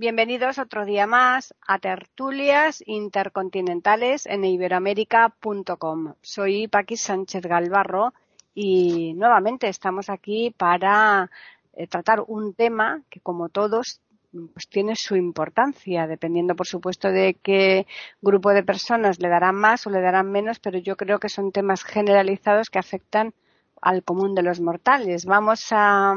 Bienvenidos otro día más a tertulias intercontinentales en iberoamérica.com. Soy Paqui Sánchez Galvarro y nuevamente estamos aquí para eh, tratar un tema que como todos pues tiene su importancia, dependiendo por supuesto de qué grupo de personas le darán más o le darán menos, pero yo creo que son temas generalizados que afectan al común de los mortales. Vamos a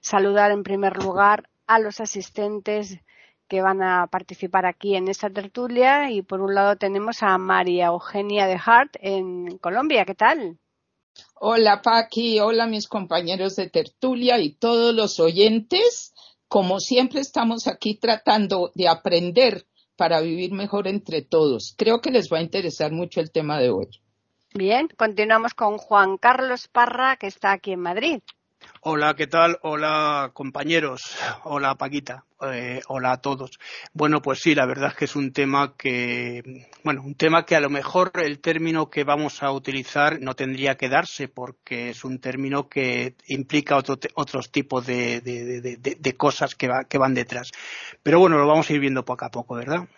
saludar en primer lugar a los asistentes que van a participar aquí en esta tertulia y por un lado tenemos a María Eugenia de Hart en Colombia. ¿Qué tal? Hola Paqui, hola mis compañeros de tertulia y todos los oyentes. Como siempre estamos aquí tratando de aprender para vivir mejor entre todos. Creo que les va a interesar mucho el tema de hoy. Bien, continuamos con Juan Carlos Parra, que está aquí en Madrid. Hola, ¿qué tal? Hola, compañeros. Hola, Paquita. Eh, hola a todos. Bueno, pues sí, la verdad es que es un tema que, bueno, un tema que a lo mejor el término que vamos a utilizar no tendría que darse porque es un término que implica otros tipos de, cosas que, que van detrás. Pero bueno, lo vamos a ir viendo poco a poco, ¿verdad?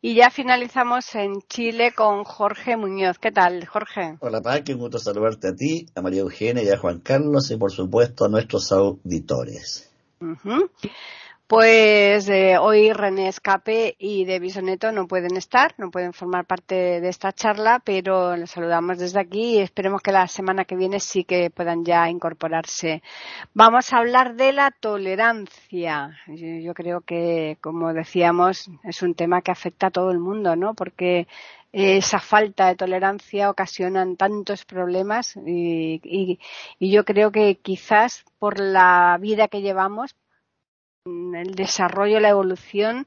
Y ya finalizamos en Chile con Jorge Muñoz. ¿Qué tal, Jorge? Hola, Paqui, un gusto saludarte a ti, a María Eugenia y a Juan Carlos y, por supuesto, a nuestros auditores. Pues eh, hoy René Escape y De Bisoneto no pueden estar, no pueden formar parte de esta charla, pero los saludamos desde aquí y esperemos que la semana que viene sí que puedan ya incorporarse. Vamos a hablar de la tolerancia. Yo, creo que, como decíamos, es un tema que afecta a todo el mundo, ¿no? Porque esa falta de tolerancia ocasiona tantos problemas y, yo creo que quizás por la vida que llevamos el desarrollo, la evolución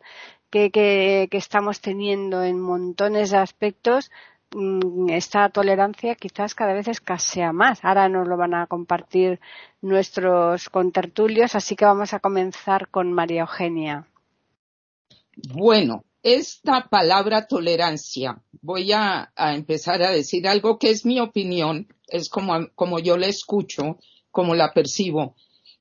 que, estamos teniendo en montones de aspectos, mm, esta tolerancia quizás cada vez escasea más. Ahora nos lo van a compartir nuestros contertulios, así que vamos a comenzar con María Eugenia. Bueno, esta palabra tolerancia, voy a, empezar a decir algo que es mi opinión, es como, como yo la escucho, como la percibo.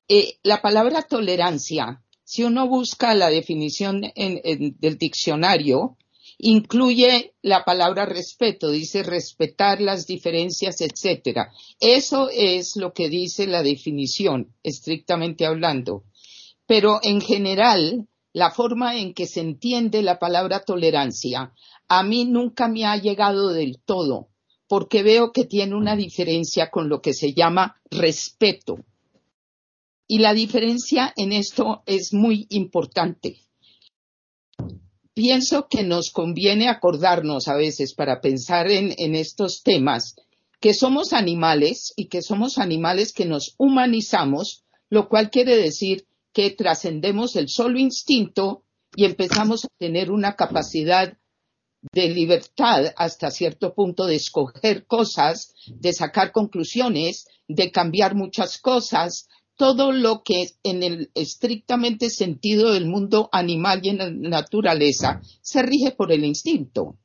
Eh, la palabra tolerancia si uno busca la definición del diccionario, incluye la palabra respeto, dice respetar las diferencias, etcétera. Eso es lo que dice la definición, estrictamente hablando. Pero en general, la forma en que se entiende la palabra tolerancia a mí nunca me ha llegado del todo, porque veo que tiene una diferencia con lo que se llama respeto. Y la diferencia en esto es muy importante. Pienso que nos conviene acordarnos a veces para pensar en, estos temas que somos animales y que somos animales que nos humanizamos, lo cual quiere decir que trascendemos el solo instinto y empezamos a tener una capacidad de libertad hasta cierto punto de escoger cosas, de sacar conclusiones, de cambiar muchas cosas, todo lo que en el estrictamente sentido del mundo animal y en la naturaleza se rige por el instinto.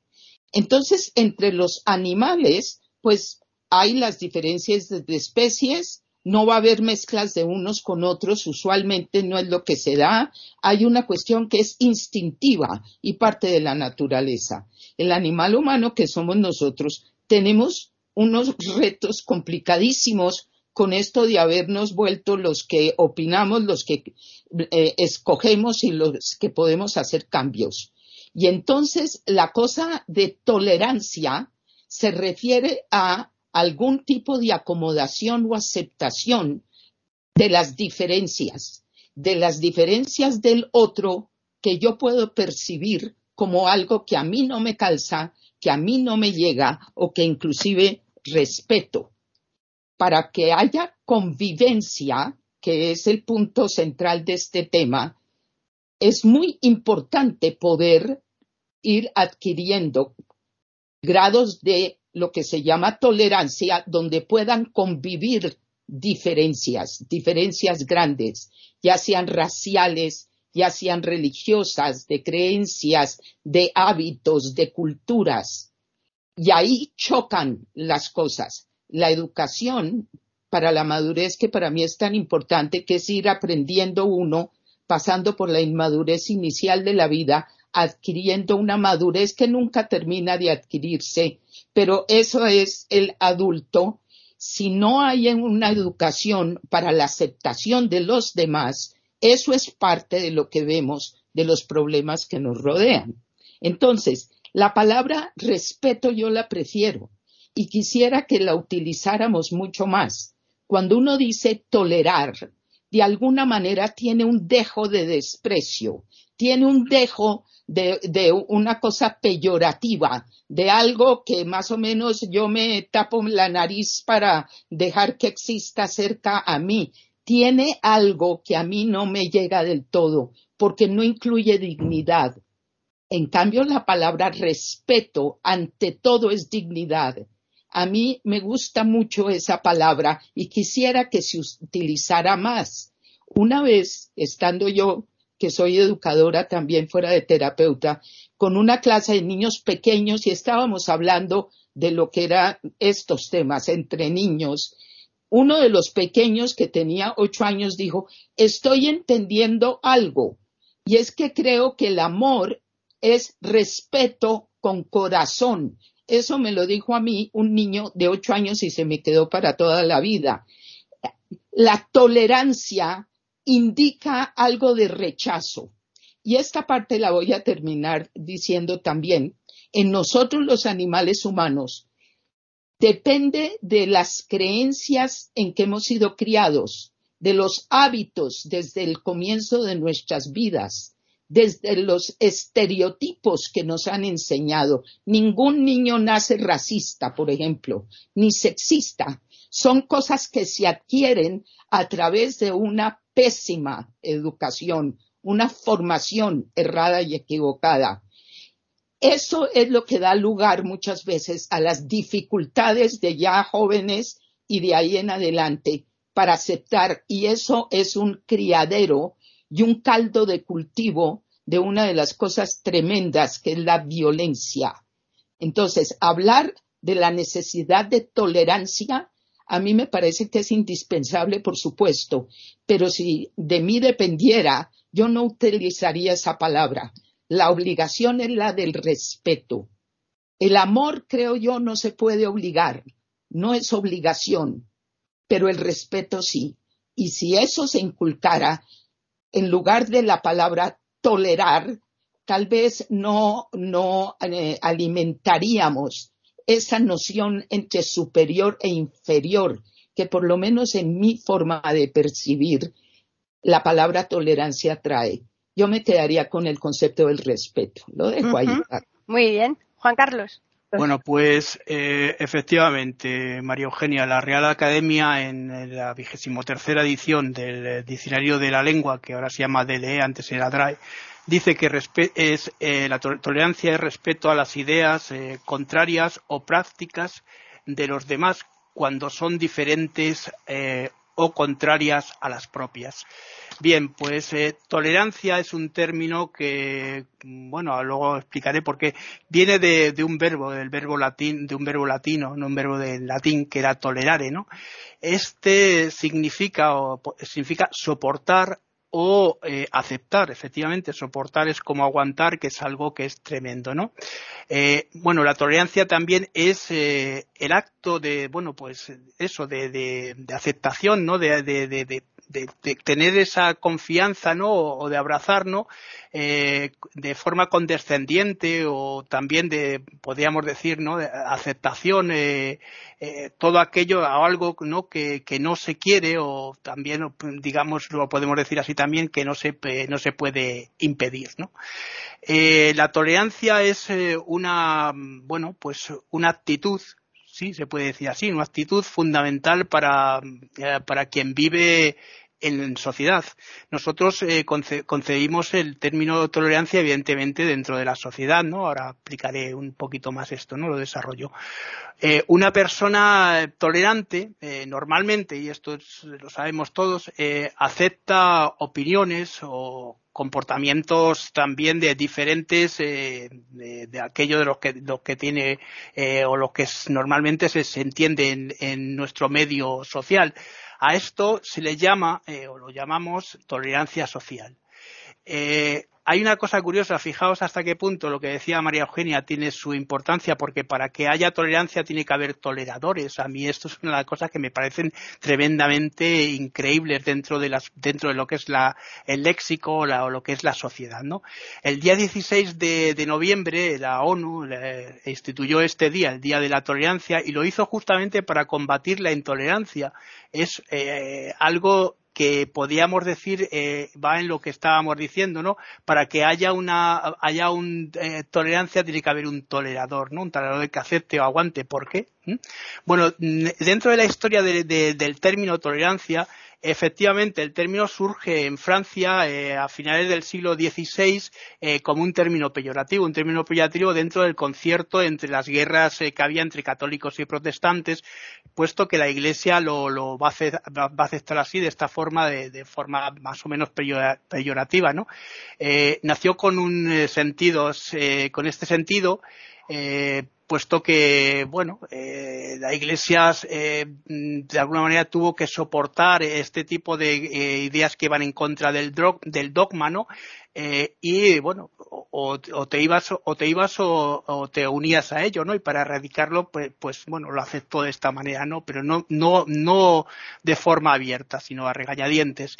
Entonces, entre los animales, pues hay las diferencias de, especies, no va a haber mezclas de unos con otros, usualmente no es lo que se da, hay una cuestión que es instintiva y parte de la naturaleza. El animal humano que somos nosotros tenemos unos retos complicadísimos con esto de habernos vuelto los que opinamos, los que eh, escogemos y los que podemos hacer cambios. Y entonces la cosa de tolerancia se refiere a algún tipo de acomodación o aceptación de las diferencias, de las diferencias del otro que yo puedo percibir como algo que a mí no me calza, que a mí no me llega o que inclusive respeto para que haya convivencia, que es el punto central de este tema, es muy importante poder ir adquiriendo grados de lo que se llama tolerancia, donde puedan convivir diferencias, diferencias grandes, ya sean raciales, ya sean religiosas, de creencias, de hábitos, de culturas. Y ahí chocan las cosas. La educación para la madurez que para mí es tan importante, que es ir aprendiendo uno, pasando por la inmadurez inicial de la vida, adquiriendo una madurez que nunca termina de adquirirse, pero eso es el adulto. Si no hay una educación para la aceptación de los demás, eso es parte de lo que vemos de los problemas que nos rodean. Entonces, la palabra respeto yo la prefiero y quisiera que la utilizáramos mucho más. Cuando uno dice tolerar, de alguna manera tiene un dejo de desprecio, tiene un dejo de, una cosa peyorativa, de algo que más o menos yo me tapo la nariz para dejar que exista cerca a mí. Tiene algo que a mí no me llega del todo, porque no incluye dignidad. En cambio, la palabra respeto ante todo es dignidad. A mí me gusta mucho esa palabra y quisiera que se utilizara más. Una vez, estando yo que soy educadora también fuera de terapeuta, con una clase de niños pequeños y estábamos hablando de lo que eran estos temas entre niños. Uno de los pequeños que tenía ocho años dijo, estoy entendiendo algo, y es que creo que el amor es respeto con corazón. Eso me lo dijo a mí un niño de ocho años y se me quedó para toda la vida. La tolerancia indica algo de rechazo. Y esta parte la voy a terminar diciendo también, en nosotros los animales humanos, depende de las creencias en que hemos sido criados, de los hábitos desde el comienzo de nuestras vidas, desde los estereotipos que nos han enseñado. Ningún niño nace racista, por ejemplo, ni sexista. Son cosas que se adquieren a través de una pésima educación, una formación errada y equivocada. Eso es lo que da lugar muchas veces a las dificultades de ya jóvenes y de ahí en adelante para aceptar. Y eso es un criadero y un caldo de cultivo de una de las cosas tremendas que es la violencia. Entonces, hablar de la necesidad de tolerancia a mí me parece que es indispensable, por supuesto, pero si de mí dependiera, yo no utilizaría esa palabra. La obligación es la del respeto. El amor, creo yo, no se puede obligar, no es obligación, pero el respeto sí. Y si eso se inculcara, en lugar de la palabra tolerar, tal vez no, no eh, alimentaríamos esa noción entre superior e inferior, que por lo menos en mi forma de percibir la palabra tolerancia trae. Yo me quedaría con el concepto del respeto. Lo dejo ahí. Muy bien. Juan Carlos. Bueno, pues eh, efectivamente, María Eugenia, la Real Academia en la vigésimo tercera edición del Diccionario de la Lengua, que ahora se llama DLE, antes era DRAE, dice que es, eh, la tolerancia es respeto a las ideas eh, contrarias o prácticas de los demás cuando son diferentes eh, o contrarias a las propias. Bien, pues tolerancia es un término que, bueno, luego explicaré por qué. Viene de, de, un verbo, del verbo latín, de un verbo latino, no un verbo de latín que era tolerare, ¿no? Este significa, o, significa soportar o eh, aceptar, efectivamente, soportar es como aguantar, que es algo que es tremendo, ¿no? Eh, bueno, la tolerancia también es eh, el acto de, bueno, pues eso, de, de, de aceptación, ¿no? De, de, tener esa confianza, ¿no? O, de abrazar, ¿no? Eh, de forma condescendiente o también de, podríamos decir, ¿no? De aceptación, eh, eh, todo aquello o algo, ¿no? Que, que no se quiere o también, digamos, lo podemos decir así también, que no se, no se puede impedir, ¿no? Eh, la tolerancia es eh, una, bueno, pues una actitud sí, se puede decir así, una actitud fundamental para, eh, para quien vive en sociedad. Nosotros eh, concebimos el término tolerancia, evidentemente, dentro de la sociedad, ¿no? Ahora aplicaré un poquito más esto, ¿no? Lo desarrollo. Eh, una persona tolerante, eh, normalmente, y esto lo sabemos todos, acepta opiniones o comportamientos también de diferentes de, de, aquello de los que, los que tiene o lo que normalmente se, se entiende en, en nuestro medio social. A esto se le llama, eh, o lo llamamos, tolerancia social. Eh, hay una cosa curiosa, fijaos hasta qué punto lo que decía María Eugenia tiene su importancia, porque para que haya tolerancia tiene que haber toleradores. A mí esto es una de las cosas que me parecen tremendamente increíbles dentro de, las, dentro de lo que es la, el léxico o, lo que es la sociedad. ¿no? El día 16 de, noviembre la ONU instituyó este día, el Día de la Tolerancia, y lo hizo justamente para combatir la intolerancia. Es eh, algo que podíamos decir eh, va en lo que estábamos diciendo, ¿no? Para que haya una haya un eh, tolerancia tiene que haber un tolerador, ¿no? Un tolerador que acepte o aguante. ¿Por qué? ¿Mm? Bueno, dentro de la historia del término tolerancia Efectivamente, el término surge en Francia eh, a finales del siglo XVI eh, como un término peyorativo, un término peyorativo dentro del concierto entre las guerras eh, que había entre católicos y protestantes, puesto que la Iglesia lo, va, a aceptar así, de esta forma, de, forma más o menos peyorativa. ¿no? nació con un sentido, con este sentido, puesto que, bueno, eh, la Iglesia eh, de alguna manera tuvo que soportar este tipo de eh, ideas que van en contra del, del dogma, ¿no? Eh, y bueno, o, te ibas o te ibas o, te unías a ello, ¿no? Y para erradicarlo, pues, pues bueno, lo aceptó de esta manera, ¿no? Pero no, no, no de forma abierta, sino a regañadientes.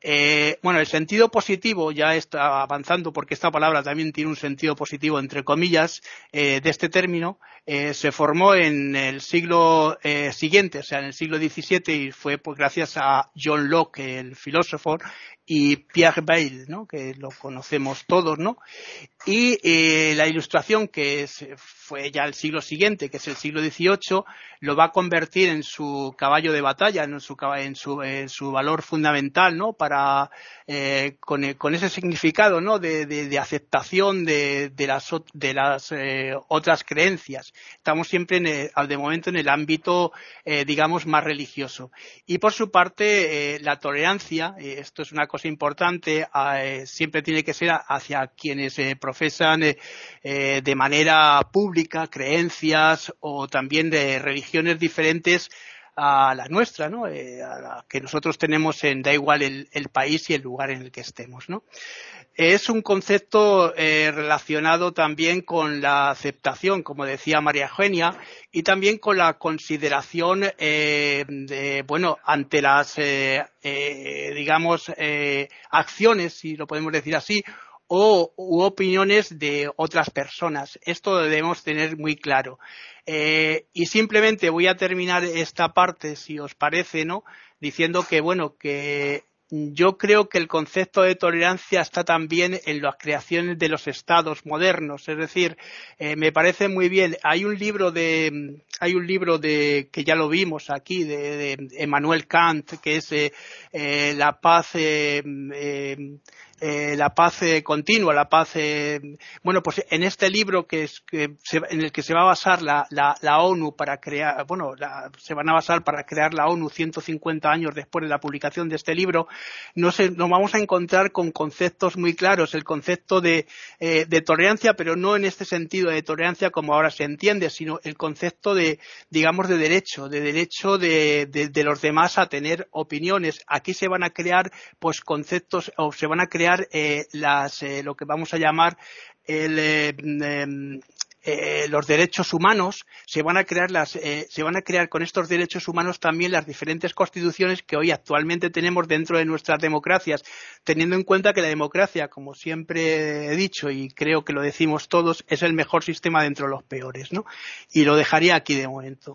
Eh, bueno, el sentido positivo ya está avanzando porque esta palabra también tiene un sentido positivo, entre comillas, eh, de este término. Eh, se formó en el siglo eh, siguiente, o sea, en el siglo XVII, y fue pues, gracias a John Locke, el filósofo, y Pierre Bayle, ¿no? que lo conocemos todos, ¿no? Y eh, la ilustración, que fue ya el siglo siguiente, que es el siglo XVIII, lo va a convertir en su caballo de batalla, en su, en su, su valor fundamental, ¿no? Para, eh, con, con, ese significado, ¿no? De, de, aceptación de, las, de las eh, otras creencias. Estamos siempre, en de momento, en el ámbito, eh, digamos, más religioso. Y por su parte, eh, la tolerancia, esto es una cosa importante, siempre tiene que ser hacia quienes profesan de manera pública creencias o también de religiones diferentes a la nuestra. Eh, a la que nosotros tenemos en da igual el, país y el lugar en el que estemos. Es un concepto eh, relacionado también con la aceptación, como decía María Eugenia, y también con la consideración, eh, de, bueno, ante las, digamos, acciones, si lo podemos decir así, o u opiniones de otras personas. Esto debemos tener muy claro. Eh, y simplemente voy a terminar esta parte, si os parece, ¿no? Diciendo que, bueno, que yo creo que el concepto de tolerancia está también en las creaciones de los estados modernos. Es decir, eh, me parece muy bien. Hay un libro de, hay un libro de, que ya lo vimos aquí, de, Emmanuel Kant, que es eh, eh La paz, eh, la paz eh, continua, la paz. Eh, bueno, pues en este libro que es que en el que se va a basar la, la, la ONU para crear, bueno, la, se van a basar para crear la ONU 150 años después de la publicación de este libro, no se, nos vamos a encontrar con conceptos muy claros, el concepto de, de tolerancia, pero no en este sentido de tolerancia como ahora se entiende, sino el concepto de, digamos, de derecho, de derecho de, de, de los demás a tener opiniones. Aquí se van a crear, pues, conceptos o se van a crear eh, las, eh, lo que vamos a llamar el, eh, em, los derechos humanos, se van a crear las, se van a crear con estos derechos humanos también las diferentes constituciones que hoy actualmente tenemos dentro de nuestras democracias, teniendo en cuenta que la democracia, como siempre he dicho y creo que lo decimos todos, es el mejor sistema dentro de los peores, ¿no? Y lo dejaría aquí de momento.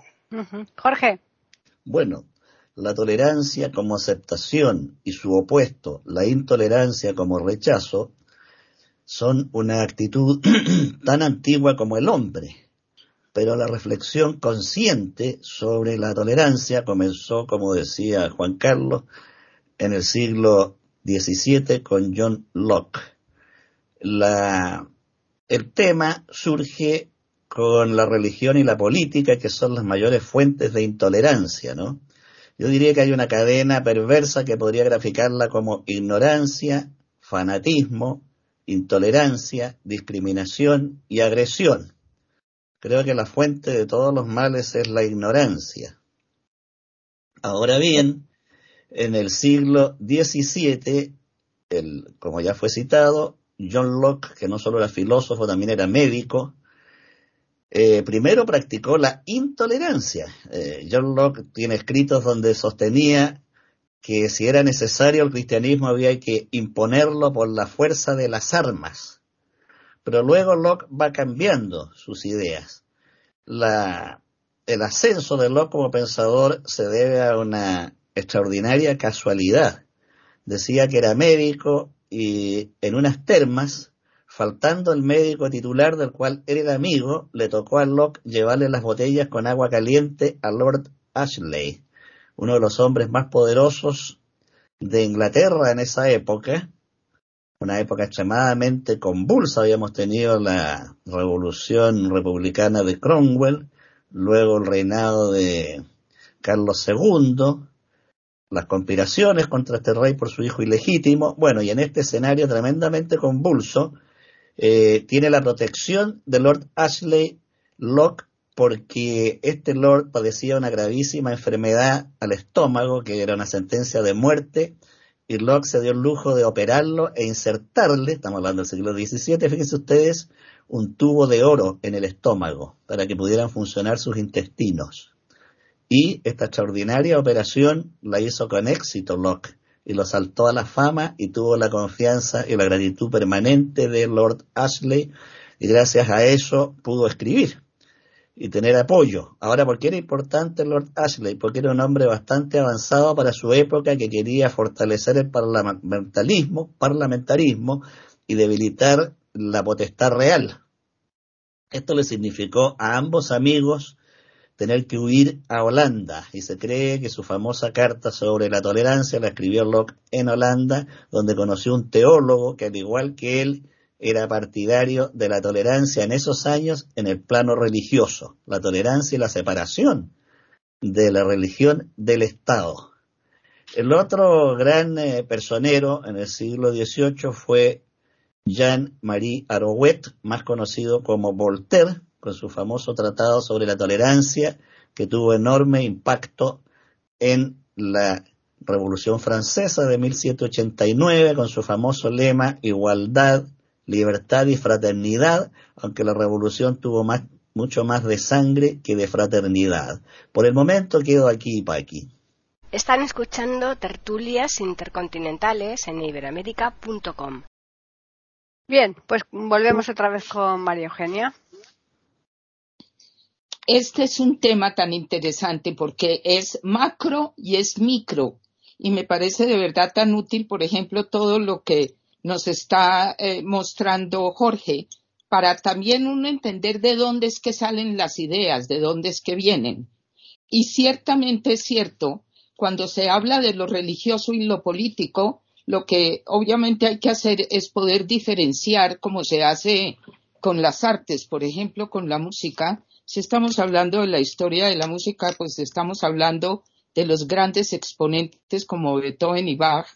Jorge. Bueno, la tolerancia como aceptación y su opuesto, la intolerancia como rechazo, son una actitud tan antigua como el hombre. Pero la reflexión consciente sobre la tolerancia comenzó, como decía Juan Carlos, en el siglo XVII con John Locke. La, el tema surge con la religión y la política, que son las mayores fuentes de intolerancia, ¿no? Yo diría que hay una cadena perversa que podría graficarla como ignorancia, fanatismo, intolerancia, discriminación y agresión. Creo que la fuente de todos los males es la ignorancia. Ahora bien, en el siglo XVII, el, como ya fue citado, John Locke, que no solo era filósofo, también era médico, eh, primero practicó la intolerancia. Eh, John Locke tiene escritos donde sostenía que si era necesario el cristianismo había que imponerlo por la fuerza de las armas. Pero luego Locke va cambiando sus ideas. La, el ascenso de Locke como pensador se debe a una extraordinaria casualidad. Decía que era médico y en unas termas Faltando el médico titular del cual era amigo, le tocó a Locke llevarle las botellas con agua caliente a Lord Ashley, uno de los hombres más poderosos de Inglaterra en esa época, una época extremadamente convulsa. Habíamos tenido la revolución republicana de Cromwell, luego el reinado de Carlos II, las conspiraciones contra este rey por su hijo ilegítimo. Bueno, y en este escenario tremendamente convulso, eh, tiene la protección de Lord Ashley Locke porque este Lord padecía una gravísima enfermedad al estómago, que era una sentencia de muerte, y Locke se dio el lujo de operarlo e insertarle, estamos hablando del siglo XVII, fíjense ustedes, un tubo de oro en el estómago para que pudieran funcionar sus intestinos. Y esta extraordinaria operación la hizo con éxito Locke y lo saltó a la fama y tuvo la confianza y la gratitud permanente de Lord Ashley y gracias a eso pudo escribir y tener apoyo. Ahora, ¿por qué era importante Lord Ashley? Porque era un hombre bastante avanzado para su época que quería fortalecer el parlamentarismo, parlamentarismo y debilitar la potestad real. Esto le significó a ambos amigos tener que huir a Holanda y se cree que su famosa carta sobre la tolerancia la escribió Locke en Holanda, donde conoció un teólogo que al igual que él era partidario de la tolerancia en esos años en el plano religioso, la tolerancia y la separación de la religión del Estado. El otro gran eh, personero en el siglo XVIII fue Jean-Marie Arouet, más conocido como Voltaire, con su famoso tratado sobre la tolerancia, que tuvo enorme impacto en la Revolución Francesa de 1789, con su famoso lema igualdad, libertad y fraternidad, aunque la revolución tuvo más, mucho más de sangre que de fraternidad. Por el momento quedo aquí y pa' aquí. Están escuchando tertulias intercontinentales en iberamérica.com. Bien, pues volvemos otra vez con María Eugenia este es un tema tan interesante porque es macro y es micro. Y me parece de verdad tan útil, por ejemplo, todo lo que nos está eh, mostrando Jorge, para también uno entender de dónde es que salen las ideas, de dónde es que vienen. Y ciertamente es cierto, cuando se habla de lo religioso y lo político, lo que obviamente hay que hacer es poder diferenciar, como se hace con las artes, por ejemplo, con la música, si estamos hablando de la historia de la música, pues estamos hablando de los grandes exponentes como Beethoven y Bach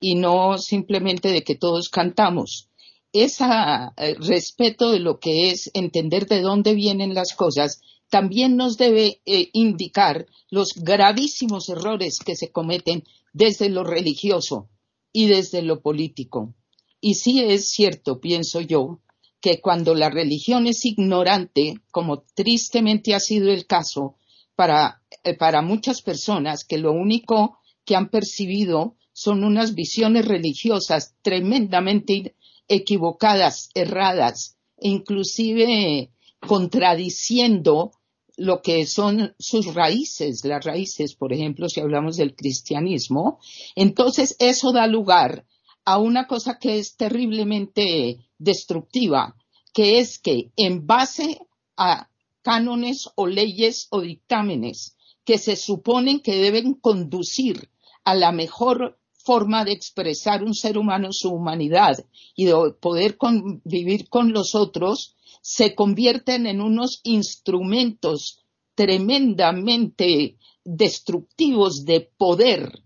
y no simplemente de que todos cantamos. Ese eh, respeto de lo que es entender de dónde vienen las cosas también nos debe eh, indicar los gravísimos errores que se cometen desde lo religioso y desde lo político. Y sí es cierto, pienso yo, que cuando la religión es ignorante, como tristemente ha sido el caso para, eh, para muchas personas que lo único que han percibido son unas visiones religiosas tremendamente equivocadas, erradas, e inclusive contradiciendo lo que son sus raíces, las raíces, por ejemplo, si hablamos del cristianismo, entonces eso da lugar a una cosa que es terriblemente destructiva, que es que en base a cánones o leyes o dictámenes que se suponen que deben conducir a la mejor forma de expresar un ser humano su humanidad y de poder convivir con los otros, se convierten en unos instrumentos tremendamente destructivos de poder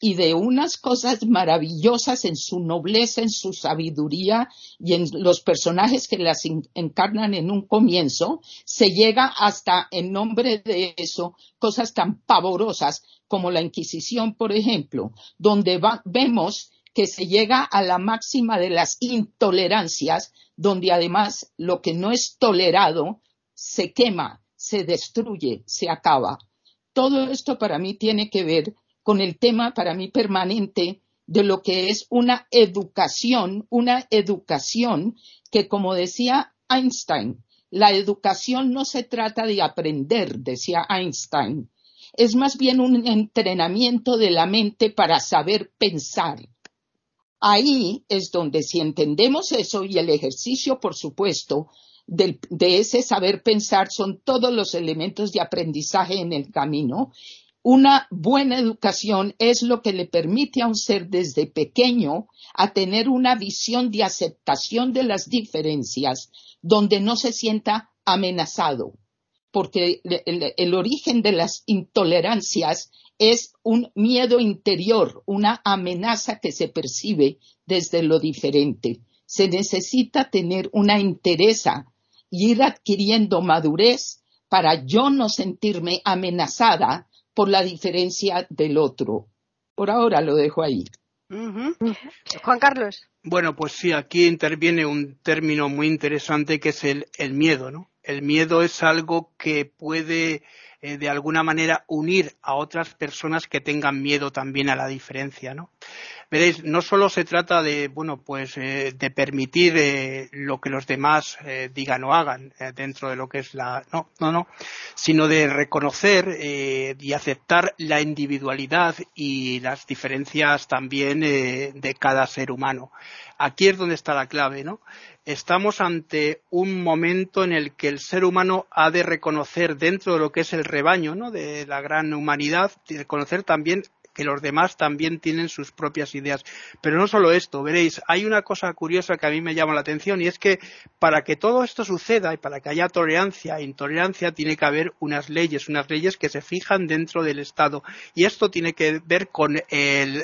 y de unas cosas maravillosas en su nobleza, en su sabiduría y en los personajes que las encarnan en un comienzo, se llega hasta, en nombre de eso, cosas tan pavorosas como la Inquisición, por ejemplo, donde vemos que se llega a la máxima de las intolerancias, donde además lo que no es tolerado se quema, se destruye, se acaba. Todo esto para mí tiene que ver con el tema para mí permanente de lo que es una educación, una educación que, como decía Einstein, la educación no se trata de aprender, decía Einstein, es más bien un entrenamiento de la mente para saber pensar. Ahí es donde si entendemos eso y el ejercicio, por supuesto, de ese saber pensar son todos los elementos de aprendizaje en el camino una buena educación es lo que le permite a un ser desde pequeño a tener una visión de aceptación de las diferencias donde no se sienta amenazado, porque el, origen de las intolerancias es un miedo interior, una amenaza que se percibe desde lo diferente. Se necesita tener una interesa y ir adquiriendo madurez para yo no sentirme amenazada por la diferencia del otro. Por ahora lo dejo ahí. Juan Carlos. Bueno, pues sí, aquí interviene un término muy interesante que es el, el miedo, ¿no? El miedo es algo que puede eh, de alguna manera unir a otras personas que tengan miedo también a la diferencia, ¿no? Veréis, no solo se trata de, bueno, pues eh, de permitir eh, lo que los demás digan o hagan dentro de lo que es la, no, no, no, sino de reconocer y aceptar la individualidad y las diferencias también de cada ser humano. Aquí es donde está la clave, ¿no? Estamos ante un momento en el que el ser humano ha de reconocer dentro de lo que es el rebaño, ¿no? De la gran humanidad, reconocer también que los demás también tienen sus propias ideas. Pero no solo esto, veréis, hay una cosa curiosa que a mí me llama la atención y es que para que todo esto suceda y para que haya tolerancia e intolerancia tiene que haber unas leyes, unas leyes que se fijan dentro del Estado. Y esto tiene que ver con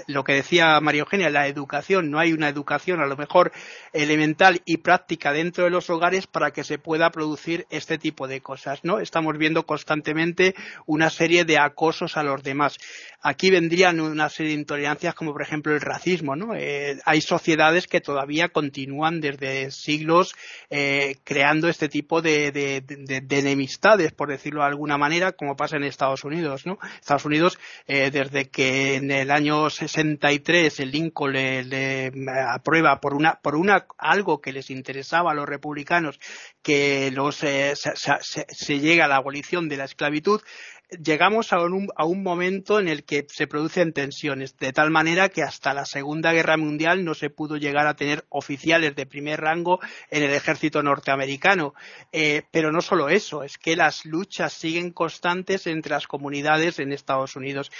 lo que decía María Eugenia, la educación. No hay una educación a lo mejor elemental y práctica dentro de los hogares para que se pueda producir este tipo de cosas, ¿no? Estamos viendo constantemente una serie de acosos a los demás. Aquí vendría una serie de intolerancias como por ejemplo el racismo. ¿no? Eh, hay sociedades que todavía continúan desde siglos eh, creando este tipo de, enemistades, por decirlo de alguna manera, como pasa en Estados Unidos. ¿no? Estados Unidos, eh, desde que en el año 63 el Lincoln le, aprueba por una, por una algo que les interesaba a los republicanos que los, se, se llega a la abolición de la esclavitud, llegamos a un, momento en el que se producen tensiones, de tal manera que hasta la Segunda Guerra Mundial no se pudo llegar a tener oficiales de primer rango en el ejército norteamericano. Eh, pero no solo eso, es que las luchas siguen constantes entre las comunidades en Estados Unidos.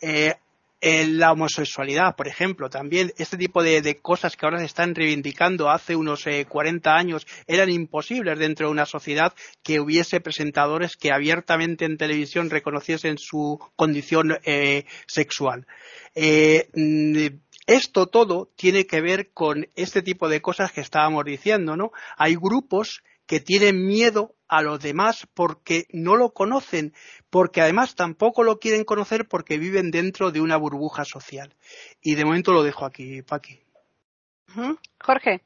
Eh, la homosexualidad, por ejemplo, también este tipo de, cosas que ahora se están reivindicando hace unos eh, cuarenta 40 años eran imposibles dentro de una sociedad que hubiese presentadores que abiertamente en televisión reconociesen su condición eh, sexual. Eh, mm, esto todo tiene que ver con este tipo de cosas que estábamos diciendo, ¿no? Hay grupos que tienen miedo a los demás porque no lo conocen, porque además tampoco lo quieren conocer porque viven dentro de una burbuja social. Y de momento lo dejo aquí, Paqui. Jorge.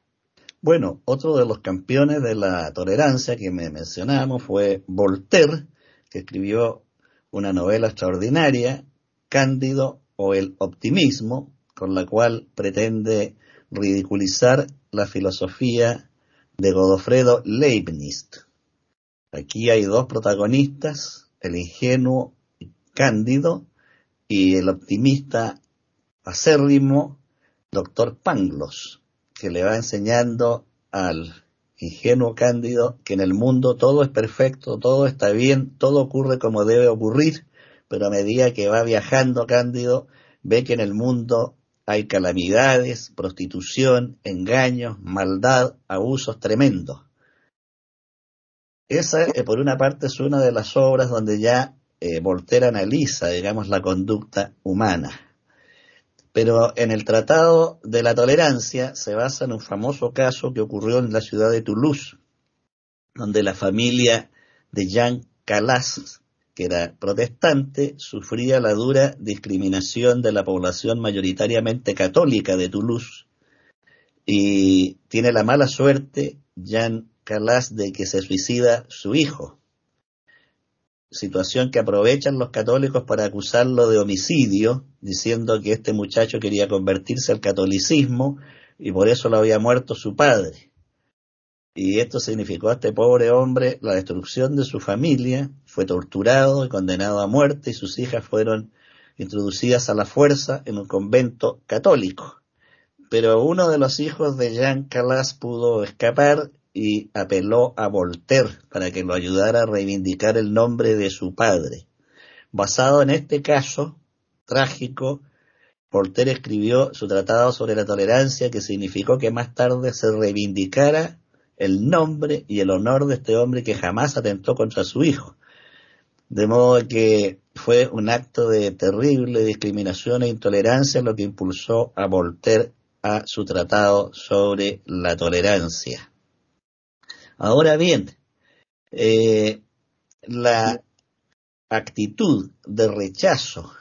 Bueno, otro de los campeones de la tolerancia que me mencionamos fue Voltaire, que escribió una novela extraordinaria, Cándido o el optimismo, con la cual pretende ridiculizar la filosofía de Godofredo Leibniz. Aquí hay dos protagonistas, el ingenuo Cándido y el optimista acérrimo doctor Pangloss, que le va enseñando al ingenuo Cándido que en el mundo todo es perfecto, todo está bien, todo ocurre como debe ocurrir, pero a medida que va viajando Cándido ve que en el mundo hay calamidades, prostitución, engaños, maldad, abusos tremendos. Esa, eh, por una parte, es una de las obras donde ya eh, Voltaire analiza, digamos, la conducta humana. Pero en el Tratado de la Tolerancia se basa en un famoso caso que ocurrió en la ciudad de Toulouse, donde la familia de Jean Calas, que era protestante, sufría la dura discriminación de la población mayoritariamente católica de Toulouse. Y tiene la mala suerte Jean Calas de que se suicida su hijo. Situación que aprovechan los católicos para acusarlo de homicidio, diciendo que este muchacho quería convertirse al catolicismo y por eso lo había muerto su padre. Y esto significó a este pobre hombre la destrucción de su familia, fue torturado y condenado a muerte y sus hijas fueron introducidas a la fuerza en un convento católico. Pero uno de los hijos de Jean Calas pudo escapar y apeló a Voltaire para que lo ayudara a reivindicar el nombre de su padre. Basado en este caso trágico, Voltaire escribió su tratado sobre la tolerancia que significó que más tarde se reivindicara el nombre y el honor de este hombre que jamás atentó contra su hijo. De modo que fue un acto de terrible discriminación e intolerancia lo que impulsó a Voltaire a su tratado sobre la tolerancia. Ahora bien, eh, la actitud de rechazo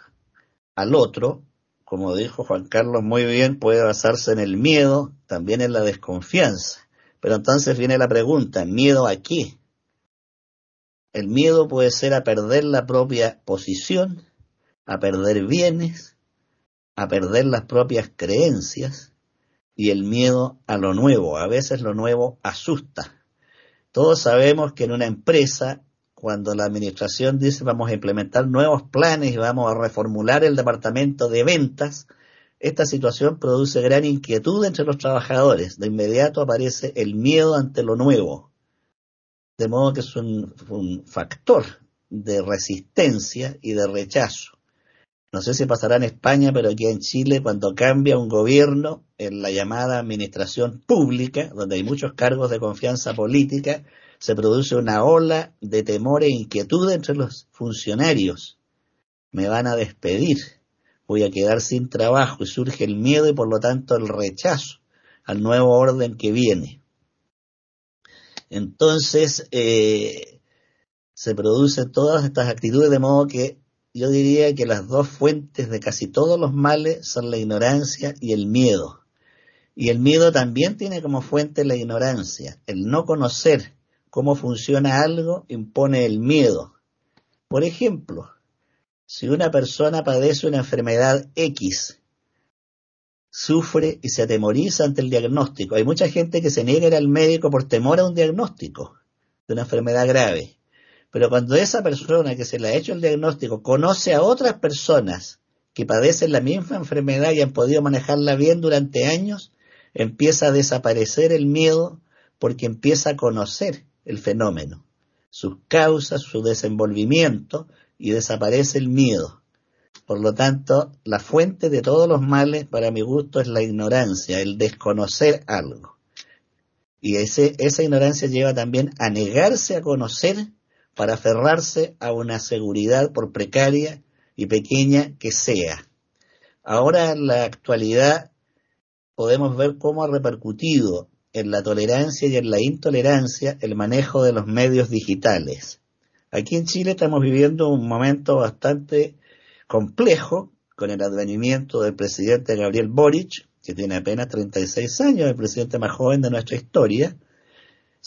al otro, como dijo Juan Carlos muy bien, puede basarse en el miedo, también en la desconfianza. Pero entonces viene la pregunta, ¿miedo a qué? El miedo puede ser a perder la propia posición, a perder bienes, a perder las propias creencias y el miedo a lo nuevo. A veces lo nuevo asusta. Todos sabemos que en una empresa, cuando la administración dice vamos a implementar nuevos planes y vamos a reformular el departamento de ventas, esta situación produce gran inquietud entre los trabajadores. De inmediato aparece el miedo ante lo nuevo. De modo que es un, un factor de resistencia y de rechazo. No sé si pasará en España, pero aquí en Chile, cuando cambia un gobierno en la llamada administración pública, donde hay muchos cargos de confianza política, se produce una ola de temor e inquietud entre los funcionarios. Me van a despedir, voy a quedar sin trabajo y surge el miedo y por lo tanto el rechazo al nuevo orden que viene. Entonces, eh, se producen todas estas actitudes de modo que yo diría que las dos fuentes de casi todos los males son la ignorancia y el miedo. Y el miedo también tiene como fuente la ignorancia. El no conocer cómo funciona algo impone el miedo. Por ejemplo, si una persona padece una enfermedad X, sufre y se atemoriza ante el diagnóstico. Hay mucha gente que se niega al médico por temor a un diagnóstico de una enfermedad grave. Pero cuando esa persona que se le ha hecho el diagnóstico conoce a otras personas que padecen la misma enfermedad y han podido manejarla bien durante años, empieza a desaparecer el miedo porque empieza a conocer el fenómeno, sus causas, su desenvolvimiento y desaparece el miedo. Por lo tanto, la fuente de todos los males, para mi gusto, es la ignorancia, el desconocer algo. Y ese, esa ignorancia lleva también a negarse a conocer para aferrarse a una seguridad por precaria y pequeña que sea. Ahora en la actualidad podemos ver cómo ha repercutido en la tolerancia y en la intolerancia el manejo de los medios digitales. Aquí en Chile estamos viviendo un momento bastante complejo con el advenimiento del presidente Gabriel Boric, que tiene apenas 36 años, el presidente más joven de nuestra historia,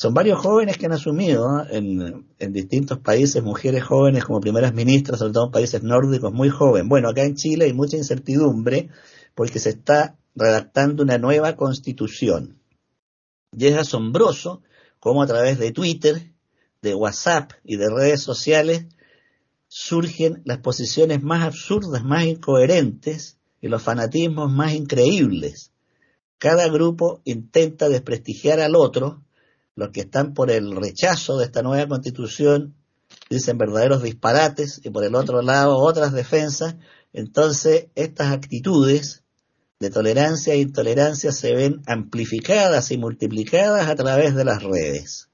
son varios jóvenes que han asumido en, distintos países, mujeres jóvenes como primeras ministras, sobre todo en países nórdicos, muy jóvenes. Bueno, acá en Chile hay mucha incertidumbre porque se está redactando una nueva constitución. Y es asombroso cómo a través de Twitter, de WhatsApp y de redes sociales surgen las posiciones más absurdas, más incoherentes y los fanatismos más increíbles. Cada grupo intenta desprestigiar al otro los que están por el rechazo de esta nueva constitución dicen verdaderos disparates y por el otro lado otras defensas, entonces estas actitudes de tolerancia e intolerancia se ven amplificadas y multiplicadas a través de las redes,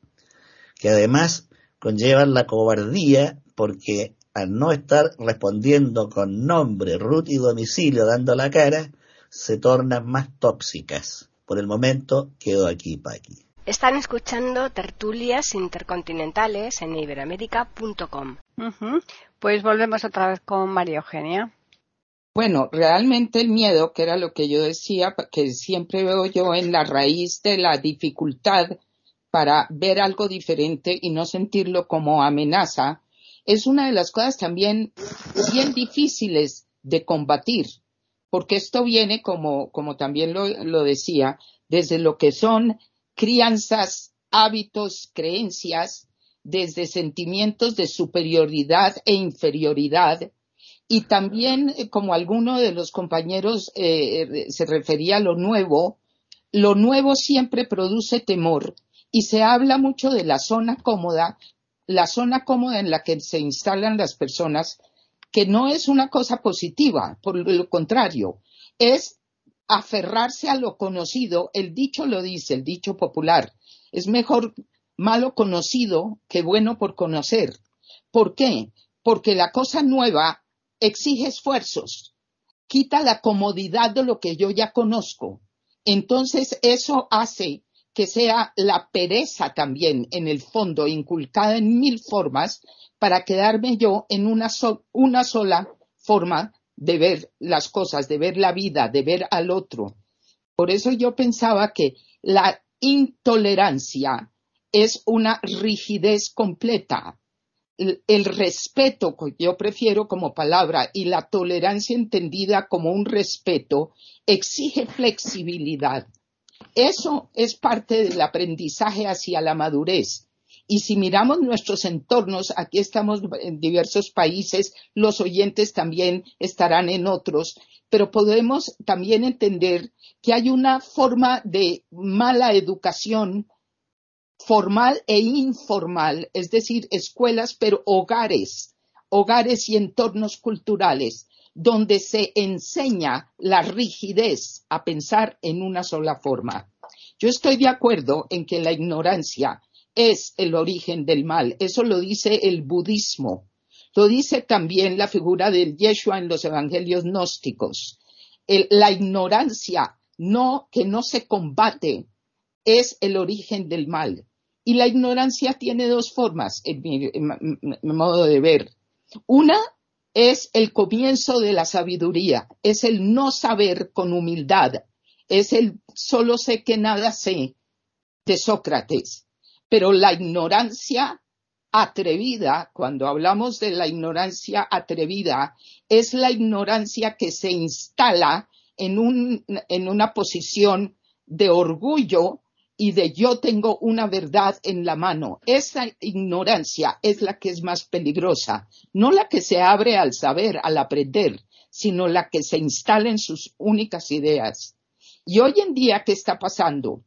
que además conllevan la cobardía porque al no estar respondiendo con nombre, root y domicilio dando la cara, se tornan más tóxicas. Por el momento quedo aquí, Paqui. Están escuchando tertulias intercontinentales en iberamérica.com. Pues volvemos otra vez con María Eugenia. Bueno, realmente el miedo, que era lo que yo decía, que siempre veo yo en la raíz de la dificultad para ver algo diferente y no sentirlo como amenaza, es una de las cosas también bien difíciles de combatir, porque esto viene, como, como también lo, lo decía, desde lo que son crianzas, hábitos, creencias, desde sentimientos de superioridad e inferioridad, y también, eh, como alguno de los compañeros eh, se refería a lo nuevo, lo nuevo siempre produce temor y se habla mucho de la zona cómoda, la zona cómoda en la que se instalan las personas, que no es una cosa positiva, por lo contrario, es aferrarse a lo conocido. El dicho lo dice, el dicho popular. Es mejor malo conocido que bueno por conocer. ¿Por qué? Porque la cosa nueva exige esfuerzos, quita la comodidad de lo que yo ya conozco. Entonces eso hace que sea la pereza también en el fondo inculcada en mil formas para quedarme yo en una, una sola forma de ver las cosas, de ver la vida, de ver al otro. Por eso yo pensaba que la intolerancia es una rigidez completa, el, respeto, yo prefiero como palabra, y la tolerancia entendida como un respeto, exige flexibilidad. Eso es parte del aprendizaje hacia la madurez. Y si miramos nuestros entornos, aquí estamos en diversos países, los oyentes también estarán en otros, pero podemos también entender que hay una forma de mala educación formal e informal, es decir, escuelas, pero hogares, hogares y entornos culturales, donde se enseña la rigidez a pensar en una sola forma. Yo estoy de acuerdo en que la ignorancia es el origen del mal. Eso lo dice el budismo. Lo dice también la figura del Yeshua en los evangelios gnósticos. la ignorancia no, que no se combate es el origen del mal. Y la ignorancia tiene dos formas, en mi, modo de ver. Una es el comienzo de la sabiduría, es el no saber con humildad, es el solo sé que nada sé de Sócrates. Pero la ignorancia atrevida, cuando hablamos de la ignorancia atrevida, es la ignorancia que se instala en, un, en una posición de orgullo y de yo tengo una verdad en la mano. Esa ignorancia es la que es más peligrosa, no la que se abre al saber, al aprender, sino la que se instala en sus únicas ideas. Y hoy en día, ¿qué está pasando?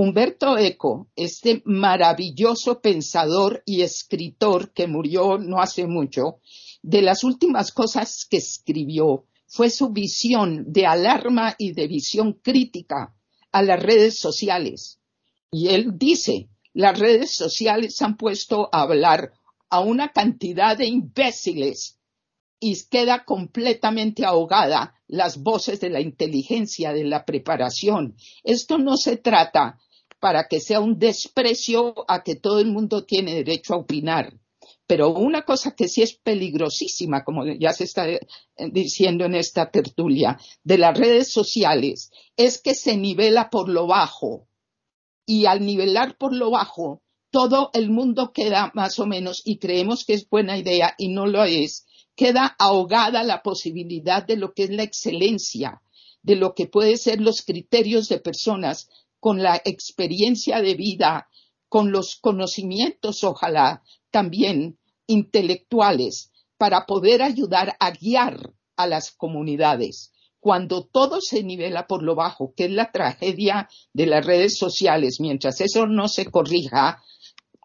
Humberto Eco, este maravilloso pensador y escritor que murió no hace mucho, de las últimas cosas que escribió fue su visión de alarma y de visión crítica a las redes sociales y él dice, las redes sociales han puesto a hablar a una cantidad de imbéciles y queda completamente ahogada las voces de la inteligencia, de la preparación. Esto no se trata para que sea un desprecio a que todo el mundo tiene derecho a opinar. Pero una cosa que sí es peligrosísima, como ya se está eh, diciendo en esta tertulia, de las redes sociales, es que se nivela por lo bajo y al nivelar por lo bajo, todo el mundo queda más o menos, y creemos que es buena idea y no lo es, queda ahogada la posibilidad de lo que es la excelencia, de lo que pueden ser los criterios de personas con la experiencia de vida, con los conocimientos, ojalá, también intelectuales, para poder ayudar a guiar a las comunidades. Cuando todo se nivela por lo bajo, que es la tragedia de las redes sociales, mientras eso no se corrija,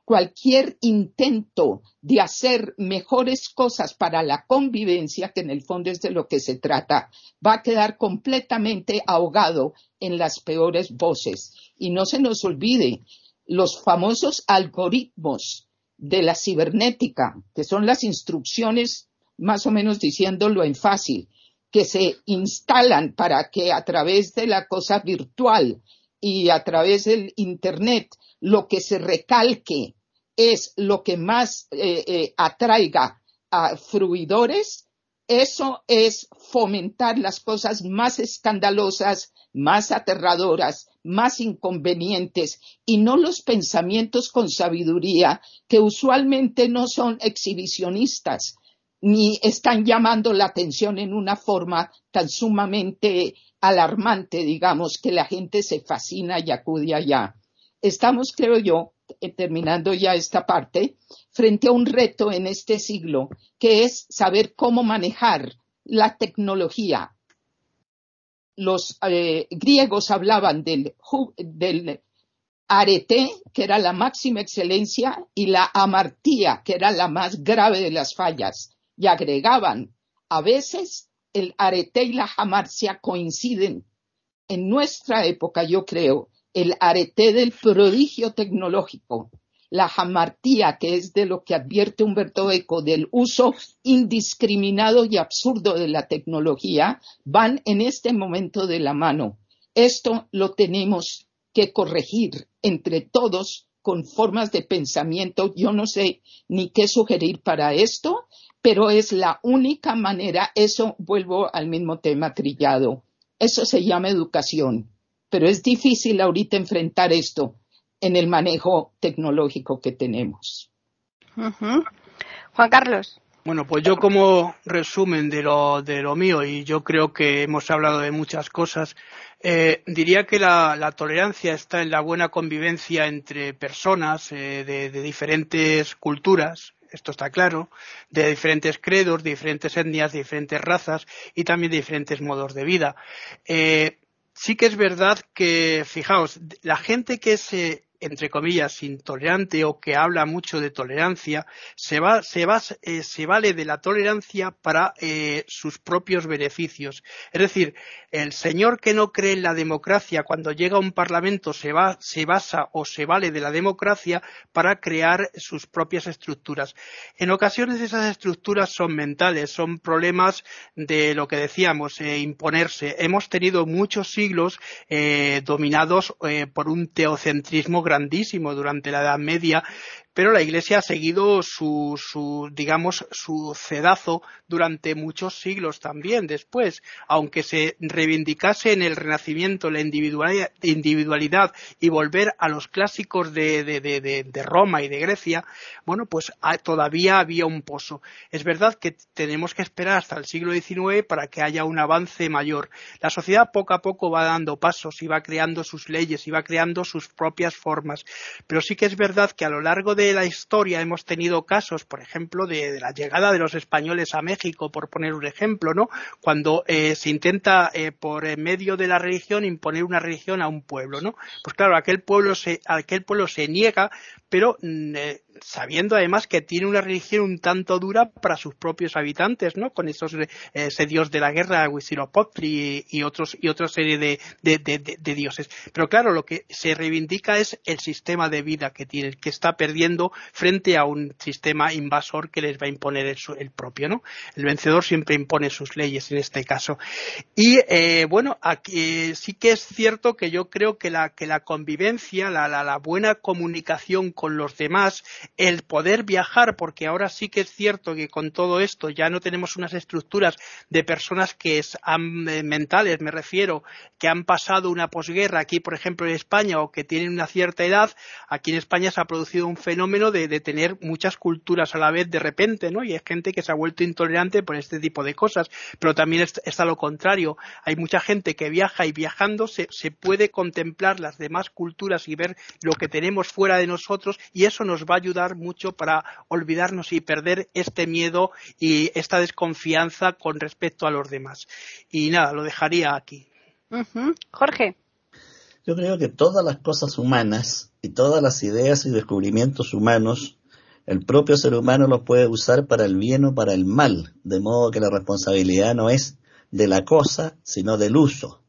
cualquier intento de hacer mejores cosas para la convivencia, que en el fondo es de lo que se trata, va a quedar completamente ahogado en las peores voces. Y no se nos olvide, los famosos algoritmos de la cibernética, que son las instrucciones, más o menos diciéndolo en fácil, que se instalan para que a través de la cosa virtual y a través del Internet lo que se recalque es lo que más eh, eh, atraiga a fruidores, eso es fomentar las cosas más escandalosas, más aterradoras, más inconvenientes y no los pensamientos con sabiduría que usualmente no son exhibicionistas ni están llamando la atención en una forma tan sumamente alarmante, digamos, que la gente se fascina y acude allá. Estamos, creo yo, eh, terminando ya esta parte, frente a un reto en este siglo, que es saber cómo manejar la tecnología. Los eh, griegos hablaban del, del arete, que era la máxima excelencia, y la amartía, que era la más grave de las fallas y agregaban, a veces el arete y la jamarcia coinciden. En nuestra época, yo creo, el arete del prodigio tecnológico, la jamartía, que es de lo que advierte Humberto Eco del uso indiscriminado y absurdo de la tecnología, van en este momento de la mano. Esto lo tenemos que corregir entre todos con formas de pensamiento. Yo no sé ni qué sugerir para esto, pero es la única manera, eso vuelvo al mismo tema trillado, eso se llama educación, pero es difícil ahorita enfrentar esto en el manejo tecnológico que tenemos. Juan Carlos. Bueno, pues yo como resumen de lo, de lo mío, y yo creo que hemos hablado de muchas cosas, eh, diría que la, tolerancia está en la buena convivencia entre personas eh, de, diferentes culturas, esto está claro, de diferentes credos, de diferentes etnias, de diferentes razas y también de diferentes modos de vida. Eh, sí que es verdad que, fijaos, la gente que se entre comillas, intolerante o que habla mucho de tolerancia, se, va, se, eh, se vale de la tolerancia para eh, sus propios beneficios. Es decir, el señor que no cree en la democracia cuando llega a un parlamento se, va, se basa o se vale de la democracia para crear sus propias estructuras. En ocasiones esas estructuras son mentales, son problemas de lo que decíamos, eh, imponerse. Hemos tenido muchos siglos eh, dominados por un teocentrismo grandísimo durante la Edad Media pero la Iglesia ha seguido su, su, digamos, su cedazo durante muchos siglos también después, aunque se reivindicase en el Renacimiento la individualidad y volver a los clásicos de, de, Roma y de Grecia, bueno, pues todavía había un pozo. Es verdad que tenemos que esperar hasta el siglo XIX para que haya un avance mayor. La sociedad poco a poco va dando pasos y va creando sus leyes y va creando sus propias formas, pero sí que es verdad que a lo largo de de la historia hemos tenido casos, por ejemplo, de, la llegada de los españoles a México, por poner un ejemplo, ¿no? Cuando eh, se intenta eh, por medio de la religión imponer una religión a un pueblo, ¿no? Pues claro, aquel pueblo se, aquel pueblo se niega, pero mm, eh, sabiendo además que tiene una religión un tanto dura para sus propios habitantes, ¿no? Con esos ese dios de la guerra, Huitzilopochtli y, otros y otra serie de, de, dioses. Pero claro, lo que se reivindica es el sistema de vida que tiene, que está perdiendo frente a un sistema invasor que les va a imponer el, propio, ¿no? El vencedor siempre impone sus leyes en este caso. Y eh, bueno, aquí sí que es cierto que yo creo que la, que la convivencia, la, la, buena comunicación con los demás, el poder viajar, porque ahora sí que es cierto que con todo esto ya no tenemos unas estructuras de personas que es, eh, mentales, me refiero, que han pasado una posguerra aquí, por ejemplo, en España o que tienen una cierta edad, aquí en España se ha producido un fenómeno fenómeno de, tener muchas culturas a la vez de repente, ¿no? Y hay gente que se ha vuelto intolerante por este tipo de cosas, pero también está, lo contrario. Hay mucha gente que viaja y viajando se, se puede contemplar las demás culturas y ver lo que tenemos fuera de nosotros y eso nos va a ayudar mucho para olvidarnos y perder este miedo y esta desconfianza con respecto a los demás. Y nada, lo dejaría aquí. Jorge. Yo creo que todas las cosas humanas y todas las ideas y descubrimientos humanos, el propio ser humano los puede usar para el bien o para el mal, de modo que la responsabilidad no es de la cosa, sino del uso.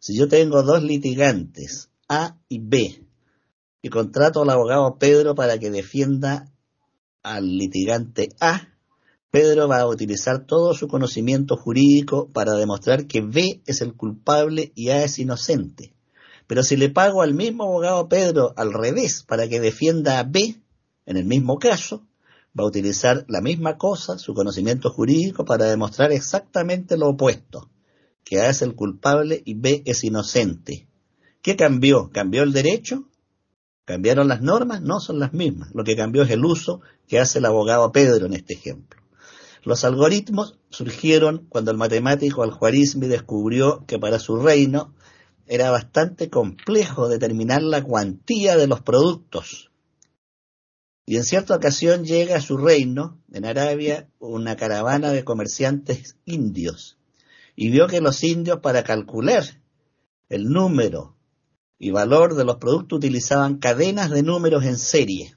Si yo tengo dos litigantes, A y B, y contrato al abogado Pedro para que defienda al litigante A, Pedro va a utilizar todo su conocimiento jurídico para demostrar que B es el culpable y A es inocente. Pero si le pago al mismo abogado Pedro al revés para que defienda a B, en el mismo caso, va a utilizar la misma cosa, su conocimiento jurídico, para demostrar exactamente lo opuesto, que A es el culpable y B es inocente. ¿Qué cambió? ¿Cambió el derecho? ¿Cambiaron las normas? No son las mismas. Lo que cambió es el uso que hace el abogado Pedro en este ejemplo. Los algoritmos surgieron cuando el matemático Al-Khwarizmi descubrió que para su reino era bastante complejo determinar la cuantía de los productos. Y en cierta ocasión llega a su reino, en Arabia, una caravana de comerciantes indios. Y vio que los indios para calcular el número y valor de los productos utilizaban cadenas de números en serie.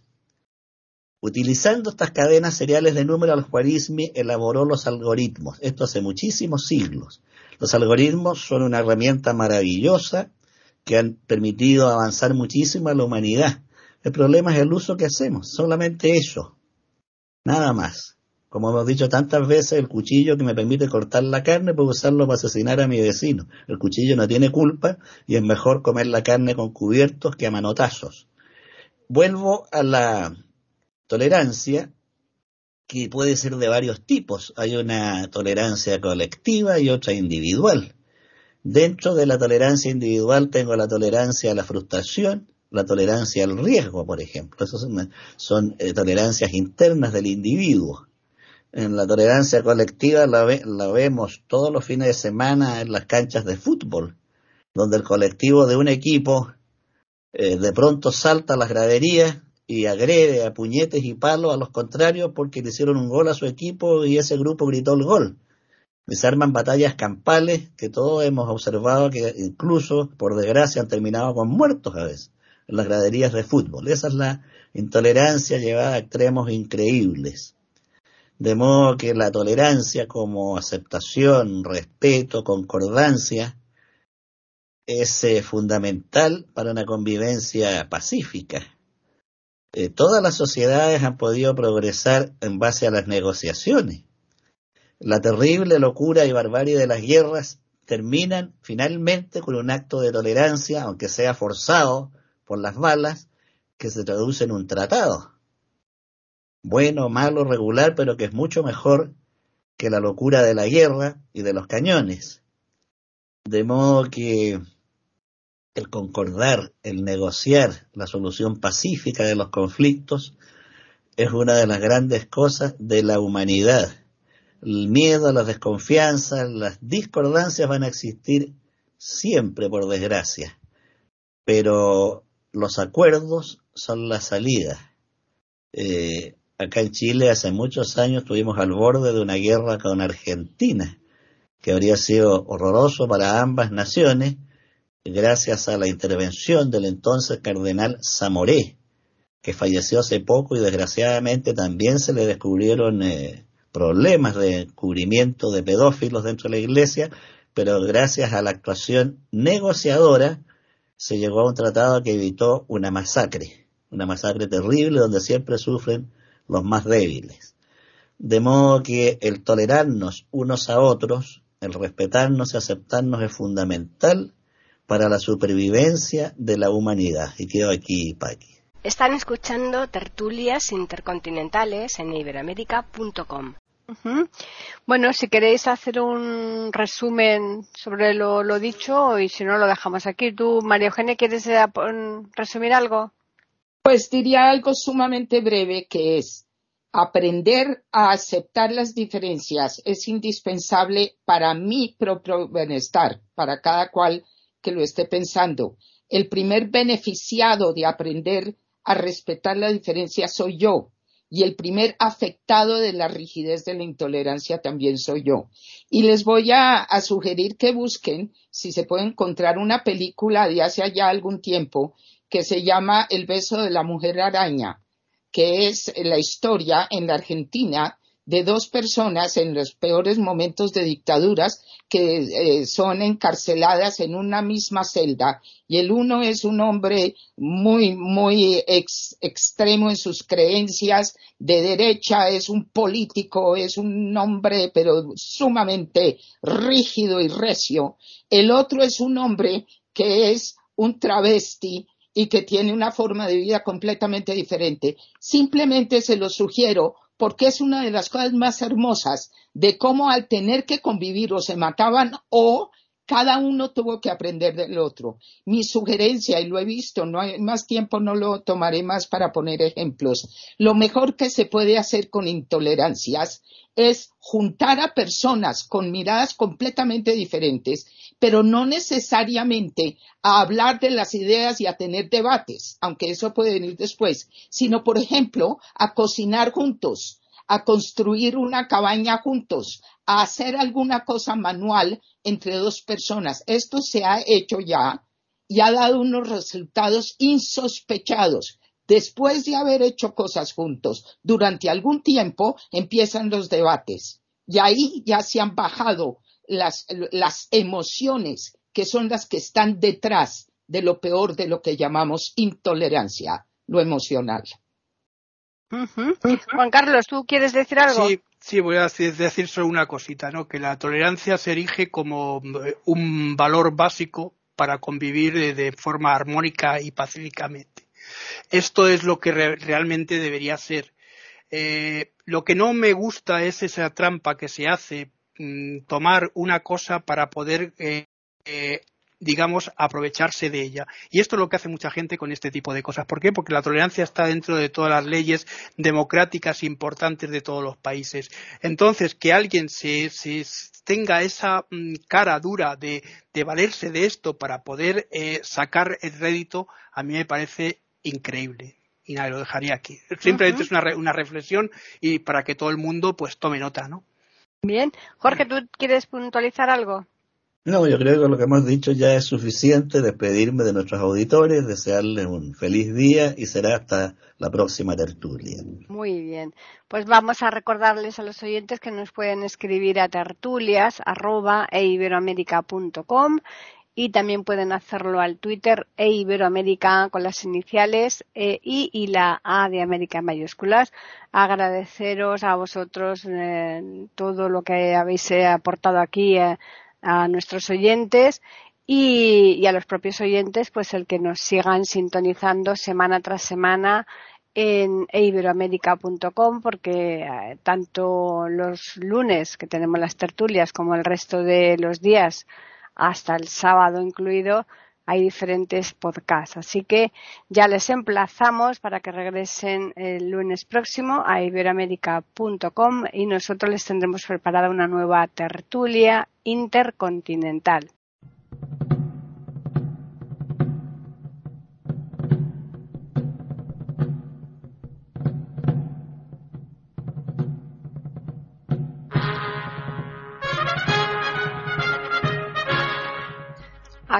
Utilizando estas cadenas seriales de números, al-Khwarizmi elaboró los algoritmos, esto hace muchísimos siglos. Los algoritmos son una herramienta maravillosa que han permitido avanzar muchísimo a la humanidad. El problema es el uso que hacemos, solamente eso, nada más. Como hemos dicho tantas veces, el cuchillo que me permite cortar la carne puedo usarlo para asesinar a mi vecino. El cuchillo no tiene culpa y es mejor comer la carne con cubiertos que a manotazos. Vuelvo a la tolerancia que puede ser de varios tipos. Hay una tolerancia colectiva y otra individual. Dentro de la tolerancia individual tengo la tolerancia a la frustración, la tolerancia al riesgo, por ejemplo. Esas son, eh, tolerancias internas del individuo. En la tolerancia colectiva la, vemos todos los fines de semana en las canchas de fútbol, donde el colectivo de un equipo eh, de pronto salta a las graderías y agrede a puñetes y palos a los contrarios porque le hicieron un gol a su equipo y ese grupo gritó el gol. Se arman batallas campales que todos hemos observado que incluso, por desgracia, han terminado con muertos a veces en las graderías de fútbol. Esa es la intolerancia llevada a extremos increíbles. De modo que la tolerancia como aceptación, respeto, concordancia, es eh, fundamental para una convivencia pacífica eh, todas las sociedades han podido progresar en base a las negociaciones. La terrible locura y barbarie de las guerras terminan finalmente con un acto de tolerancia, aunque sea forzado por las balas, que se traduce en un tratado. Bueno, malo, regular, pero que es mucho mejor que la locura de la guerra y de los cañones. De modo que el concordar, el negociar la solución pacífica de los conflictos es una de las grandes cosas de la humanidad. El miedo, las desconfianzas, las discordancias van a existir siempre, por desgracia. Pero los acuerdos son la salida. Eh, acá en Chile hace muchos años estuvimos al borde de una guerra con Argentina, que habría sido horroroso para ambas naciones, gracias a la intervención del entonces cardenal Zamoré, que falleció hace poco y desgraciadamente también se le descubrieron eh, problemas de cubrimiento de pedófilos dentro de la iglesia, pero gracias a la actuación negociadora se llegó a un tratado que evitó una masacre, una masacre terrible donde siempre sufren los más débiles. De modo que el tolerarnos unos a otros, el respetarnos y aceptarnos es fundamental para la supervivencia de la humanidad. Y quedo aquí, Paqui. Están escuchando tertulias intercontinentales en iberamérica.com. Bueno, si queréis hacer un resumen sobre lo, dicho y si no lo dejamos aquí. ¿Tú, María Eugenia, quieres eh, resumir algo? Pues diría algo sumamente breve que es aprender a aceptar las diferencias es indispensable para mi propio bienestar, para cada cual que lo esté pensando. El primer beneficiado de aprender a respetar la diferencia soy yo. y el primer afectado de la rigidez de la intolerancia también soy yo. Y les voy a, sugerir que busquen si se puede encontrar una película de hace ya algún tiempo que se llama El beso de la mujer araña, que es la historia en la Argentina de dos personas en los peores momentos de dictaduras que eh, son encarceladas en una misma celda y el uno es un hombre muy, muy extremo en sus creencias de derecha, es un político, es un hombre pero sumamente rígido y recio. El otro es un hombre que es un travesti y que tiene una forma de vida completamente diferente. Simplemente se lo sugiero porque es una de las cosas más hermosas de cómo al tener que convivir o se mataban o cada uno tuvo que aprender del otro. Mi sugerencia, y lo he visto, no hay más tiempo, no lo tomaré más para poner ejemplos. Lo mejor que se puede hacer con intolerancias es juntar a personas con miradas completamente diferentes, pero no necesariamente a hablar de las ideas y a tener debates, aunque eso puede venir después, sino, por ejemplo, a cocinar juntos, a construir una cabaña juntos, a hacer alguna cosa manual entre dos personas. Esto se ha hecho ya y ha dado unos resultados insospechados. Después de haber hecho cosas juntos durante algún tiempo, empiezan los debates. Y ahí ya se han bajado las, las emociones que son las que están detrás de lo peor de lo que llamamos intolerancia, lo emocional. Juan Carlos, ¿tú quieres decir algo? Sí, sí, voy a decir solo una cosita, ¿no? Que la tolerancia se erige como eh, un valor básico para convivir de forma armónica y pacíficamente. Esto es lo que realmente debería ser. Eh, lo que no me gusta es esa trampa que se hace mm, tomar una cosa para poder eh, digamos, aprovecharse de ella. Y esto es lo que hace mucha gente con este tipo de cosas. ¿Por qué? Porque la tolerancia está dentro de todas las leyes democráticas importantes de todos los países. Entonces, que alguien se, tenga esa mm, cara dura de, valerse de esto para poder eh, sacar el rédito, a mí me parece increíble. Y nada, lo dejaría aquí. Simplemente es una, una reflexión y para que todo el mundo pues tome nota, ¿no? Bien. Jorge, ¿tú quieres puntualizar algo? No, yo creo que lo que hemos dicho ya es suficiente. Despedirme de nuestros auditores, desearles un feliz día y será hasta la próxima tertulia. Muy bien. Pues vamos a recordarles a los oyentes que nos pueden escribir a tertulias.eiberoamerica.com y también pueden hacerlo al Twitter e Iberoamérica con las iniciales e, I y la A de América en mayúsculas. Agradeceros a vosotros eh, todo lo que habéis eh, aportado aquí. Eh, a nuestros oyentes y, a los propios oyentes, pues el que nos sigan sintonizando semana tras semana en iberoamérica.com porque eh, tanto los lunes que tenemos las tertulias como el resto de los días hasta el sábado incluido hay diferentes podcasts. Así que ya les emplazamos para que regresen el lunes próximo a iberoamérica.com y nosotros les tendremos preparada una nueva tertulia intercontinental.